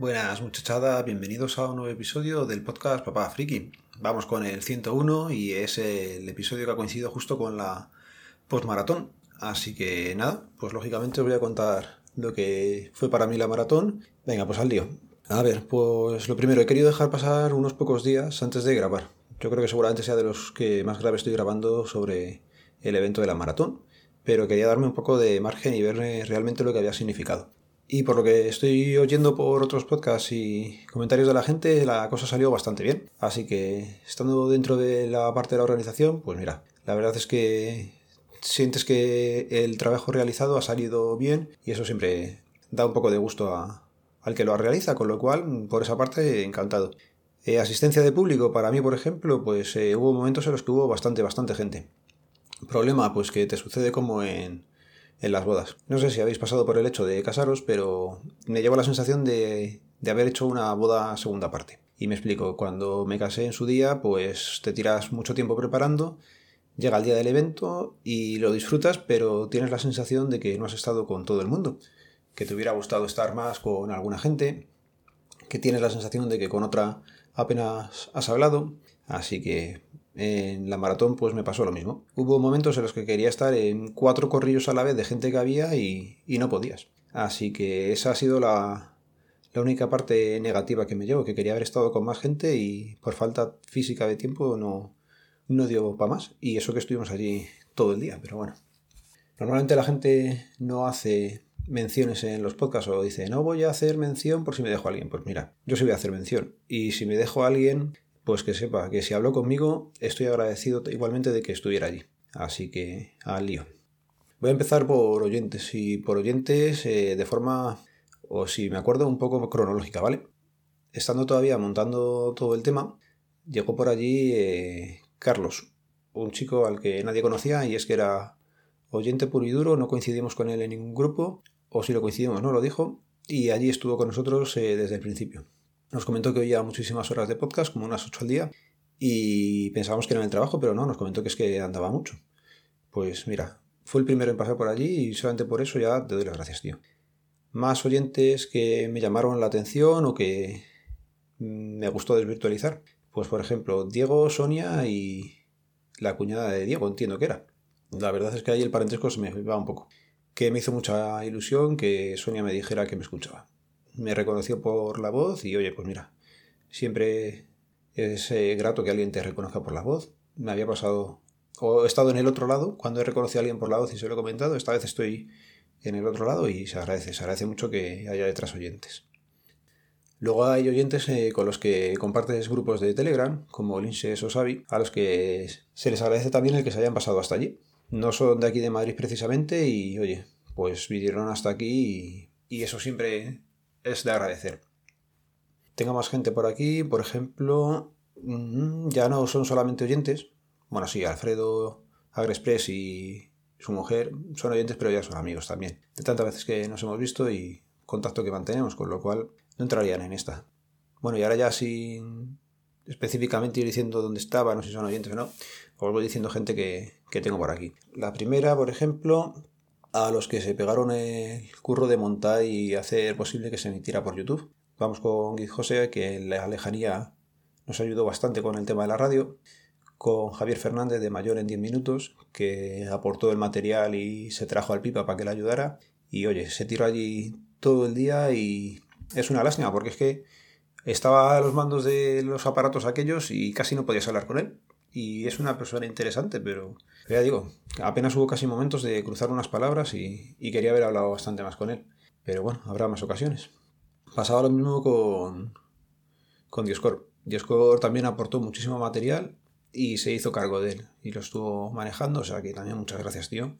Buenas muchachada, bienvenidos a un nuevo episodio del podcast Papá Friki. Vamos con el 101 y es el episodio que ha coincidido justo con la postmaratón. Así que nada, pues lógicamente os voy a contar lo que fue para mí la maratón. Venga, pues al lío. A ver, pues lo primero, he querido dejar pasar unos pocos días antes de grabar. Yo creo que seguramente sea de los que más grave estoy grabando sobre el evento de la maratón, pero quería darme un poco de margen y ver realmente lo que había significado. Y por lo que estoy oyendo por otros podcasts y comentarios de la gente, la cosa salió bastante bien. Así que estando dentro de la parte de la organización, pues mira, la verdad es que sientes que el trabajo realizado ha salido bien y eso siempre da un poco de gusto al que lo realiza, con lo cual, por esa parte, encantado. Eh, asistencia de público, para mí, por ejemplo, pues eh, hubo momentos en los que hubo bastante, bastante gente. Problema, pues que te sucede como en, en las bodas. No sé si habéis pasado por el hecho de casaros, pero me llevo la sensación de, de haber hecho una boda segunda parte. Y me explico, cuando me casé en su día, pues te tiras mucho tiempo preparando, llega el día del evento y lo disfrutas, pero tienes la sensación de que no has estado con todo el mundo, que te hubiera gustado estar más con alguna gente, que tienes la sensación de que con otra apenas has hablado, así que en la maratón pues me pasó lo mismo. Hubo momentos en los que quería estar en cuatro corrillos a la vez de gente que había y, no podías. Así que esa ha sido la, única parte negativa que me llevo, que quería haber estado con más gente y por falta física de tiempo no, no dio para más. Y eso que estuvimos allí todo el día, pero bueno. Normalmente la gente no hace menciones en los podcasts o dice no voy a hacer mención por si me dejo a alguien. Pues mira, yo sí voy a hacer mención. Y si me dejo a alguien, pues que sepa que si habló conmigo, estoy agradecido igualmente de que estuviera allí. Así que al lío. Voy a empezar por oyentes y por oyentes eh, de forma, o si me acuerdo, un poco cronológica, ¿vale? Estando todavía montando todo el tema, llegó por allí eh, Carlos, un chico al que nadie conocía y es que era oyente puro y duro, no coincidimos con él en ningún grupo, o si lo coincidimos no lo dijo, y allí estuvo con nosotros eh, desde el principio. Nos comentó que oía muchísimas horas de podcast, como unas 8 al día, y pensábamos que era en el trabajo, pero no, nos comentó que es que andaba mucho. Pues mira, fue el primero en pasar por allí y solamente por eso ya te doy las gracias, tío. Más oyentes que me llamaron la atención o que me gustó desvirtualizar. Pues por ejemplo, Diego, Sonia y la cuñada de Diego, entiendo que era. La verdad es que ahí el parentesco se me va un poco. Que me hizo mucha ilusión que Sonia me dijera que me escuchaba me reconoció por la voz y oye, pues mira, siempre es eh, grato que alguien te reconozca por la voz. Me había pasado, o he estado en el otro lado, cuando he reconocido a alguien por la voz y se lo he comentado, esta vez estoy en el otro lado y se agradece, se agradece mucho que haya detrás oyentes. Luego hay oyentes eh, con los que compartes grupos de Telegram, como Linses o Savi, a los que se les agradece también el que se hayan pasado hasta allí. No son de aquí de Madrid precisamente y oye, pues vinieron hasta aquí y eso siempre es de agradecer. Tengo más gente por aquí, por ejemplo, mm, ya no son solamente oyentes. Bueno, sí, Alfredo Agrexpress y su mujer son oyentes, pero ya son amigos también. De tantas veces que nos hemos visto y contacto que mantenemos, con lo cual no entrarían en esta. Bueno, y ahora ya sin específicamente ir diciendo dónde estaban, no sé si son oyentes o no, os voy diciendo gente que, que tengo por aquí. La primera, por ejemplo, a los que se pegaron el curro de montar y hacer posible que se emitiera por YouTube. Vamos con Guy José, que la lejanía nos ayudó bastante con el tema de la radio. Con Javier Fernández de Mayor en 10 minutos, que aportó el material y se trajo al pipa para que le ayudara. Y oye, se tiró allí todo el día y es una lástima porque es que estaba a los mandos de los aparatos aquellos y casi no podías hablar con él y es una persona interesante, pero, ya digo, apenas hubo casi momentos de cruzar unas palabras y, quería haber hablado bastante más con él. Pero bueno, habrá más ocasiones. Pasaba lo mismo con, con Dioscor. Dioscor también aportó muchísimo material y se hizo cargo de él y lo estuvo manejando, o sea que también muchas gracias, tío.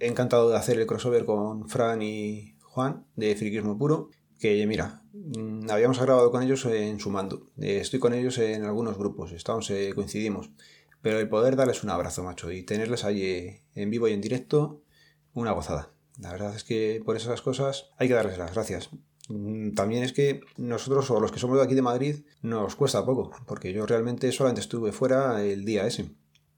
Encantado de hacer el crossover con Fran y Juan de Friquismo Puro, que mira, Mm, habíamos grabado con ellos en su mando. Eh, estoy con ellos en algunos grupos, estamos, eh, coincidimos. Pero el poder darles un abrazo, macho, y tenerles ahí eh, en vivo y en directo, una gozada. La verdad es que por esas cosas hay que darles las gracias. Mm, también es que nosotros, o los que somos de aquí de Madrid, nos cuesta poco, porque yo realmente solamente estuve fuera el día ese.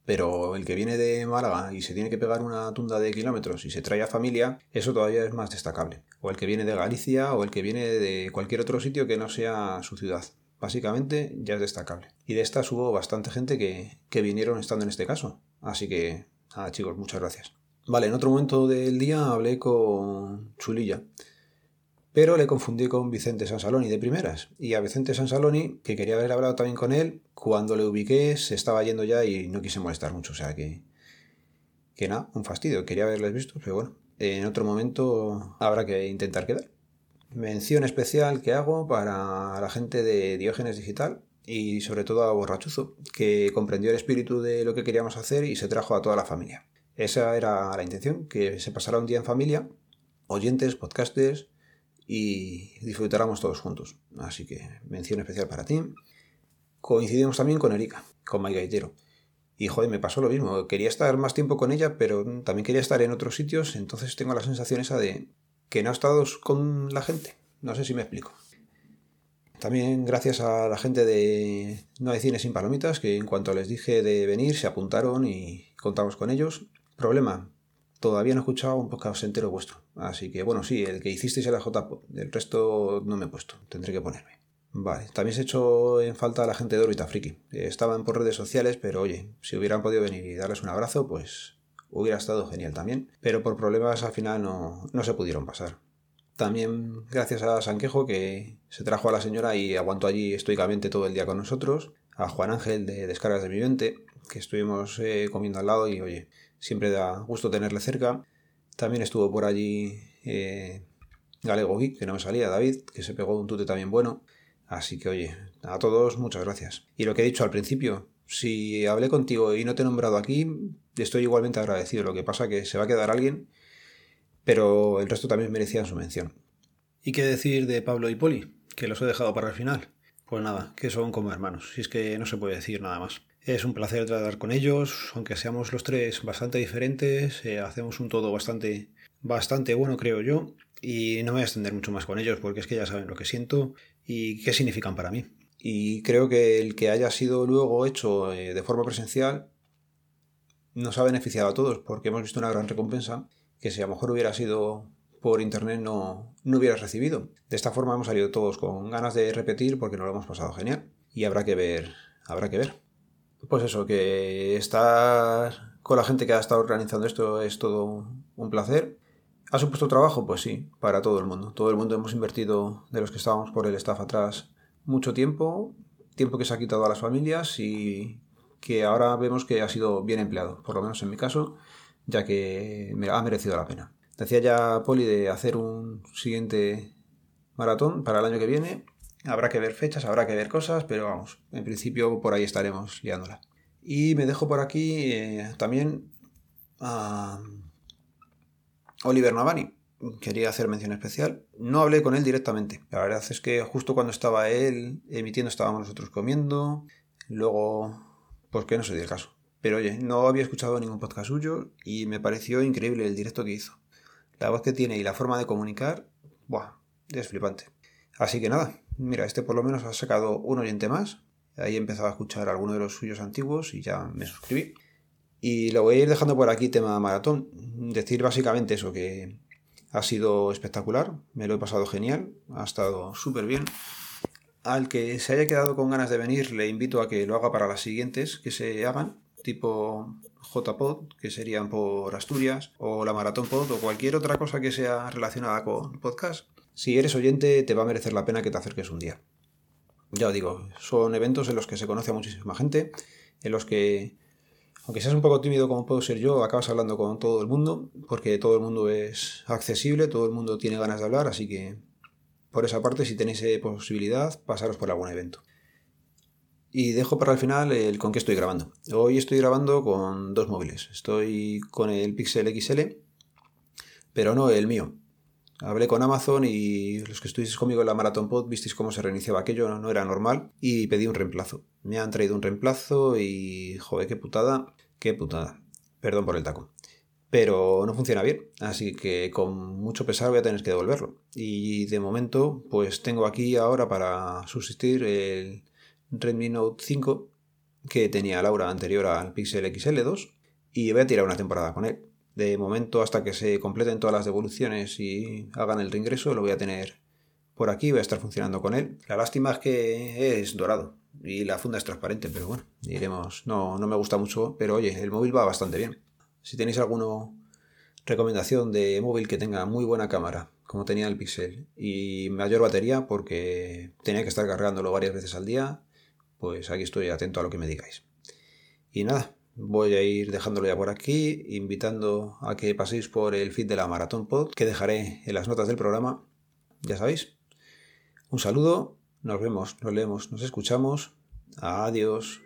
Pero el que viene de Málaga y se tiene que pegar una tunda de kilómetros y se trae a familia, eso todavía es más destacable. O el que viene de Galicia o el que viene de cualquier otro sitio que no sea su ciudad. Básicamente ya es destacable. Y de estas hubo bastante gente que, que vinieron estando en este caso. Así que, nada chicos, muchas gracias. Vale, en otro momento del día hablé con Chulilla pero le confundí con Vicente Sansaloni de primeras. Y a Vicente Sansaloni, que quería haber hablado también con él, cuando le ubiqué se estaba yendo ya y no quise molestar mucho. O sea que. Que nada, un fastidio. Quería haberles visto, pero bueno, en otro momento habrá que intentar quedar. Mención especial que hago para la gente de Diógenes Digital y sobre todo a Borrachuzo, que comprendió el espíritu de lo que queríamos hacer y se trajo a toda la familia. Esa era la intención, que se pasara un día en familia, oyentes, podcasters, y disfrutáramos todos juntos. Así que mención especial para ti. Coincidimos también con Erika, con Mike Gaitero. Y joder, me pasó lo mismo. Quería estar más tiempo con ella, pero también quería estar en otros sitios. Entonces tengo la sensación esa de que no he estado con la gente. No sé si me explico. También gracias a la gente de No hay cine sin palomitas, que en cuanto les dije de venir se apuntaron y contamos con ellos. Problema, todavía no he escuchado un podcast entero vuestro. Así que bueno, sí, el que hicisteis era JPod. El resto no me he puesto. Tendré que ponerme. Vale, también se hecho en falta a la gente de Orbita Friki. Estaban por redes sociales, pero oye, si hubieran podido venir y darles un abrazo, pues hubiera estado genial también. Pero por problemas al final no, no se pudieron pasar. También gracias a Sanquejo que se trajo a la señora y aguantó allí estoicamente todo el día con nosotros. A Juan Ángel de Descargas de Mi que estuvimos eh, comiendo al lado y oye, siempre da gusto tenerle cerca. También estuvo por allí eh, Galego que no me salía, David, que se pegó un tute también bueno. Así que oye, a todos muchas gracias. Y lo que he dicho al principio, si hablé contigo y no te he nombrado aquí, estoy igualmente agradecido. Lo que pasa que se va a quedar alguien, pero el resto también merecían su mención. ¿Y qué decir de Pablo y Poli? Que los he dejado para el final. Pues nada, que son como hermanos, si es que no se puede decir nada más. Es un placer tratar con ellos, aunque seamos los tres bastante diferentes, eh, hacemos un todo bastante, bastante bueno, creo yo, y no voy a extender mucho más con ellos porque es que ya saben lo que siento y qué significan para mí. Y creo que el que haya sido luego hecho eh, de forma presencial nos ha beneficiado a todos porque hemos visto una gran recompensa que si a lo mejor hubiera sido por internet no, no hubieras recibido. De esta forma hemos salido todos con ganas de repetir porque nos lo hemos pasado genial y habrá que ver, habrá que ver. Pues eso, que estar con la gente que ha estado organizando esto es todo un placer. ¿Ha supuesto trabajo? Pues sí, para todo el mundo. Todo el mundo hemos invertido, de los que estábamos por el staff atrás, mucho tiempo, tiempo que se ha quitado a las familias y que ahora vemos que ha sido bien empleado, por lo menos en mi caso, ya que ha merecido la pena. Decía ya Poli de hacer un siguiente maratón para el año que viene Habrá que ver fechas, habrá que ver cosas, pero vamos, en principio por ahí estaremos liándola. Y me dejo por aquí eh, también a Oliver Navani. Quería hacer mención especial. No hablé con él directamente. La verdad es que justo cuando estaba él emitiendo estábamos nosotros comiendo. Luego, pues que no se dio el caso. Pero oye, no había escuchado ningún podcast suyo y me pareció increíble el directo que hizo. La voz que tiene y la forma de comunicar, ¡buah! Es flipante. Así que nada, mira, este por lo menos ha sacado un oyente más. Ahí he empezado a escuchar alguno de los suyos antiguos y ya me suscribí. Y lo voy a ir dejando por aquí tema maratón. Decir básicamente eso, que ha sido espectacular, me lo he pasado genial, ha estado súper bien. Al que se haya quedado con ganas de venir, le invito a que lo haga para las siguientes que se hagan, tipo JPod, que serían por Asturias, o la Maratón Pod, o cualquier otra cosa que sea relacionada con podcast. Si eres oyente, te va a merecer la pena que te acerques un día. Ya os digo, son eventos en los que se conoce a muchísima gente, en los que, aunque seas un poco tímido como puedo ser yo, acabas hablando con todo el mundo, porque todo el mundo es accesible, todo el mundo tiene ganas de hablar, así que por esa parte, si tenéis eh, posibilidad, pasaros por algún evento. Y dejo para el final el con qué estoy grabando. Hoy estoy grabando con dos móviles. Estoy con el Pixel XL, pero no el mío. Hablé con Amazon y los que estuvisteis conmigo en la Marathon Pod visteis cómo se reiniciaba aquello, no, era normal, y pedí un reemplazo. Me han traído un reemplazo y, joder, qué putada, qué putada. Perdón por el taco. Pero no funciona bien, así que con mucho pesar voy a tener que devolverlo. Y de momento, pues tengo aquí ahora para subsistir el Redmi Note 5 que tenía Laura anterior al Pixel XL2 y voy a tirar una temporada con él. De momento, hasta que se completen todas las devoluciones y hagan el reingreso, lo voy a tener por aquí, voy a estar funcionando con él. La lástima es que es dorado y la funda es transparente, pero bueno, diremos, no, no me gusta mucho, pero oye, el móvil va bastante bien. Si tenéis alguna recomendación de móvil que tenga muy buena cámara, como tenía el Pixel, y mayor batería, porque tenía que estar cargándolo varias veces al día, pues aquí estoy atento a lo que me digáis. Y nada, voy a ir dejándolo ya por aquí, invitando a que paséis por el feed de la Maratón Pod, que dejaré en las notas del programa, ya sabéis. Un saludo, nos vemos, nos leemos, nos escuchamos. Adiós.